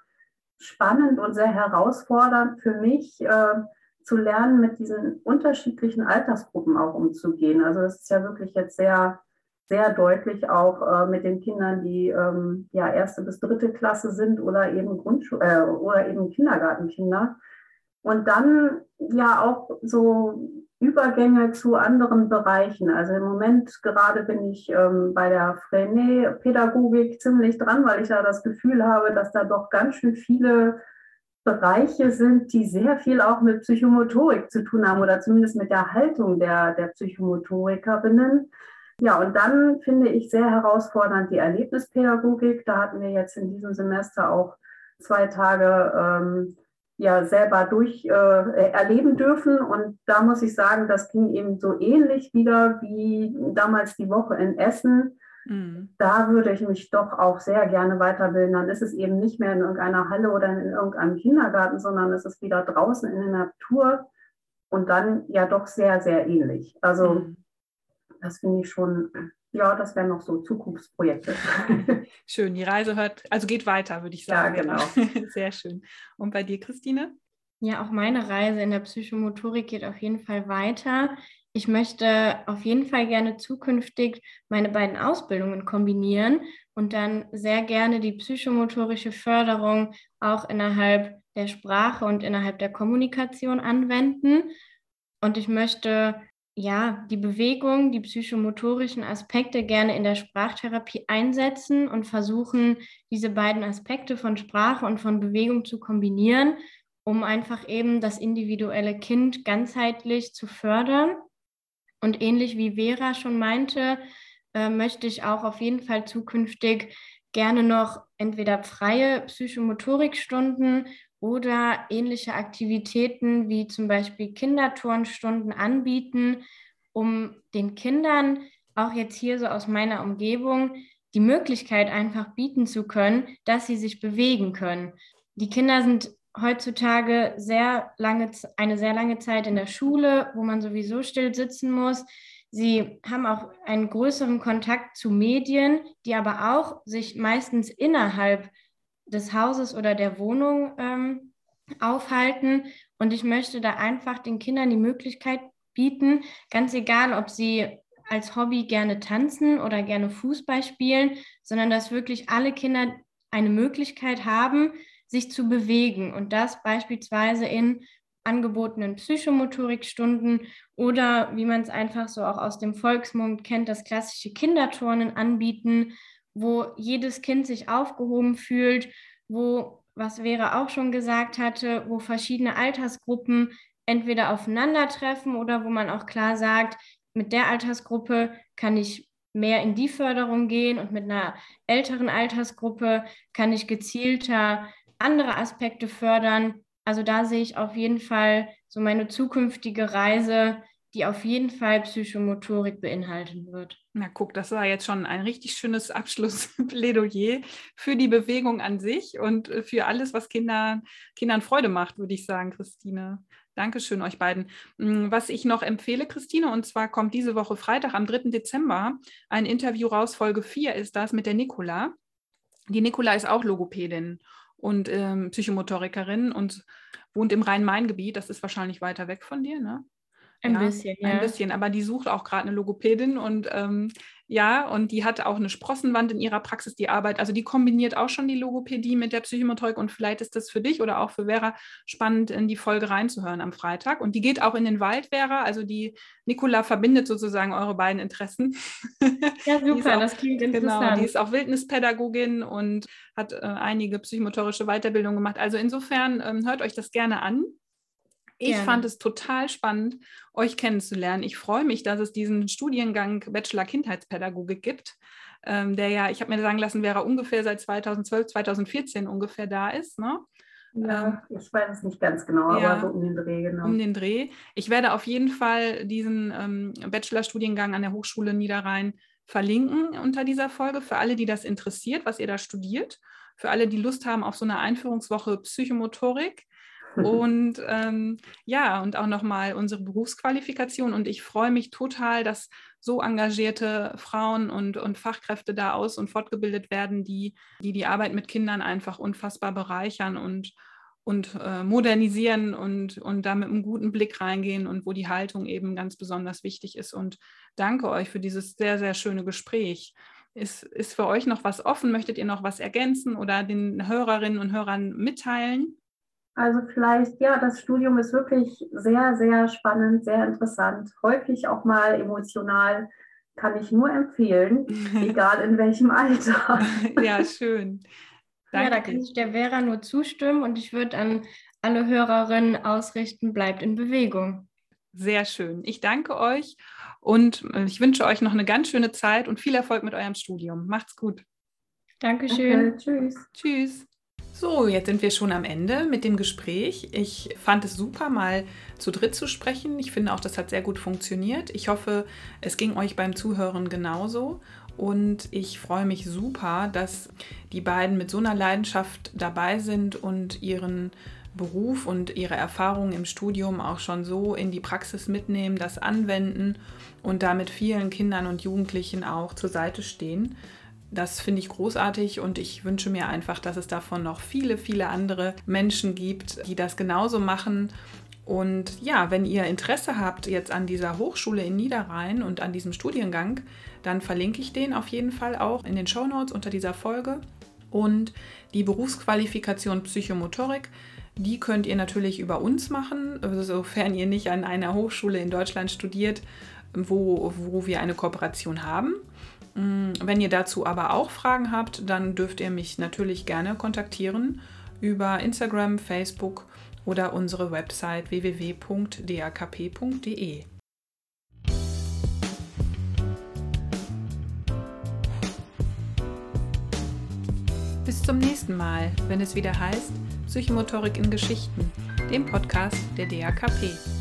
spannend und sehr herausfordernd für mich. Äh, zu lernen, mit diesen unterschiedlichen Altersgruppen auch umzugehen. Also das ist ja wirklich jetzt sehr sehr deutlich auch äh, mit den Kindern, die ähm, ja erste bis dritte Klasse sind oder eben Grundschule äh, oder eben Kindergartenkinder. Und dann ja auch so Übergänge zu anderen Bereichen. Also im Moment gerade bin ich ähm, bei der Freinet-Pädagogik ziemlich dran, weil ich da das Gefühl habe, dass da doch ganz schön viele Bereiche sind, die sehr viel auch mit Psychomotorik zu tun haben oder zumindest mit der Haltung der, der Psychomotorikerinnen. Ja, und dann finde ich sehr herausfordernd die Erlebnispädagogik. Da hatten wir jetzt in diesem Semester auch zwei Tage ähm, ja selber durch äh, erleben dürfen. Und da muss ich sagen, das ging eben so ähnlich wieder wie damals die Woche in Essen. Mhm. Da würde ich mich doch auch sehr gerne weiterbilden. Dann ist es eben nicht mehr in irgendeiner Halle oder in irgendeinem Kindergarten, sondern es ist wieder draußen in der Natur und dann ja doch sehr, sehr ähnlich. Also mhm das finde ich schon, ja, das wären noch so Zukunftsprojekte. Schön, die Reise hört, also geht weiter, würde ich sagen. Ja, genau. Sehr schön. Und bei dir, Christine? Ja, auch meine Reise in der Psychomotorik geht auf jeden Fall weiter. Ich möchte auf jeden Fall gerne zukünftig meine beiden Ausbildungen kombinieren und dann sehr gerne die psychomotorische Förderung auch innerhalb der Sprache und innerhalb der Kommunikation anwenden. Und ich möchte ja, die Bewegung, die psychomotorischen Aspekte gerne in der Sprachtherapie einsetzen und versuchen, diese beiden Aspekte von Sprache und von Bewegung zu kombinieren, um einfach eben das individuelle Kind ganzheitlich zu fördern. Und ähnlich wie Vera schon meinte, äh, möchte ich auch auf jeden Fall zukünftig gerne noch entweder freie Psychomotorikstunden oder ähnliche Aktivitäten wie zum Beispiel Kinderturnstunden anbieten, um den Kindern auch jetzt hier so aus meiner Umgebung die Möglichkeit einfach bieten zu können, dass sie sich bewegen können. Die Kinder sind heutzutage sehr lange, eine sehr lange Zeit in der Schule, wo man sowieso still sitzen muss. Sie haben auch einen größeren Kontakt zu Medien, die aber auch sich meistens innerhalb des Hauses oder der Wohnung ähm, aufhalten. Und ich möchte da einfach den Kindern die Möglichkeit bieten, ganz egal, ob sie als Hobby gerne tanzen oder gerne Fußball spielen, sondern dass wirklich alle Kinder eine Möglichkeit haben, sich zu bewegen und das beispielsweise in angebotenen Psychomotorikstunden oder wie man es einfach so auch aus dem Volksmund kennt, das klassische Kinderturnen anbieten, wo jedes Kind sich aufgehoben fühlt, wo, was Vera auch schon gesagt hatte, wo verschiedene Altersgruppen entweder aufeinandertreffen oder wo man auch klar sagt, mit der Altersgruppe kann ich mehr in die Förderung gehen und mit einer älteren Altersgruppe kann ich gezielter andere Aspekte fördern. Also da sehe ich auf jeden Fall so meine zukünftige Reise, die auf jeden Fall Psychomotorik beinhalten wird. Na guck, das war jetzt schon ein richtig schönes Abschlussplädoyer für die Bewegung an sich und für alles, was Kinder, Kindern Freude macht, würde ich sagen, Christine. Dankeschön euch beiden. Mm, was ich noch empfehle, Christine, und zwar kommt diese Woche Freitag am 3. Dezember ein Interview raus, Folge 4 ist das mit der Nicola. Die Nicola ist auch Logopädin und ähm, Psychomotorikerin und wohnt im Rhein-Main-Gebiet. Das ist wahrscheinlich weiter weg von dir, ne? Ein ja, bisschen, ja. Ein bisschen, aber die sucht auch gerade eine Logopädin und ähm, ja, und die hat auch eine Sprossenwand in ihrer Praxis, die Arbeit. Also die kombiniert auch schon die Logopädie mit der Psychomotorik und vielleicht ist das für dich oder auch für Vera spannend, in die Folge reinzuhören am Freitag. Und die geht auch in den Wald, Vera. Also die Nicola verbindet sozusagen eure beiden Interessen. Ja, super, auch, das klingt interessant. Genau, die ist auch Wildnispädagogin und hat äh, einige psychomotorische Weiterbildungen gemacht. Also insofern ähm, hört euch das gerne an. Ich Gerne. fand es total spannend, euch kennenzulernen. Ich freue mich, dass es diesen Studiengang Bachelor Kindheitspädagogik gibt, ähm, der ja, ich habe mir sagen lassen, wäre ungefähr seit 2012, 2014 ungefähr da ist. Ne? Ja, ähm, ich weiß es nicht ganz genau, ja, aber so um den Dreh, genau. Um den Dreh. Ich werde auf jeden Fall diesen ähm, Bachelorstudiengang an der Hochschule Niederrhein verlinken unter dieser Folge für alle, die das interessiert, was ihr da studiert. Für alle, die Lust haben auf so eine Einführungswoche Psychomotorik und ähm, ja, und auch nochmal unsere Berufsqualifikation. Und ich freue mich total, dass so engagierte Frauen und, und Fachkräfte da aus und fortgebildet werden, die, die die Arbeit mit Kindern einfach unfassbar bereichern und, und äh, modernisieren und, und da mit einem guten Blick reingehen und wo die Haltung eben ganz besonders wichtig ist. Und danke euch für dieses sehr, sehr schöne Gespräch. Ist, ist für euch noch was offen? Möchtet ihr noch was ergänzen oder den Hörerinnen und Hörern mitteilen? Also vielleicht, ja, das Studium ist wirklich sehr, sehr spannend, sehr interessant, häufig auch mal emotional. Kann ich nur empfehlen, egal in welchem Alter. ja, schön. Danke. Ja, da kann ich der Vera nur zustimmen und ich würde an alle Hörerinnen ausrichten, bleibt in Bewegung. Sehr schön. Ich danke euch und äh, ich wünsche euch noch eine ganz schöne Zeit und viel Erfolg mit eurem Studium. Macht's gut. Dankeschön. Okay, tschüss. Tschüss. So, jetzt sind wir schon am Ende mit dem Gespräch. Ich fand es super, mal zu dritt zu sprechen. Ich finde auch, das hat sehr gut funktioniert. Ich hoffe, es ging euch beim Zuhören genauso. Und ich freue mich super, dass die beiden mit so einer Leidenschaft dabei sind und ihren Beruf und ihre Erfahrungen im Studium auch schon so in die Praxis mitnehmen, das anwenden und damit vielen Kindern und Jugendlichen auch zur Seite stehen. Das finde ich großartig und ich wünsche mir einfach, dass es davon noch viele, viele andere Menschen gibt, die das genauso machen. Und ja, wenn ihr Interesse habt jetzt an dieser Hochschule in Niederrhein und an diesem Studiengang, dann verlinke ich den auf jeden Fall auch in den Show Notes unter dieser Folge. Und die Berufsqualifikation Psychomotorik, die könnt ihr natürlich über uns machen, sofern ihr nicht an einer Hochschule in Deutschland studiert, wo, wo wir eine Kooperation haben. Mm, wenn ihr dazu aber auch Fragen habt, dann dürft ihr mich natürlich gerne kontaktieren über Instagram, Facebook oder unsere Website www.dakp.de. Bis zum nächsten Mal, wenn es wieder heißt Psychomotorik in Geschichten, dem Podcast der DAKP.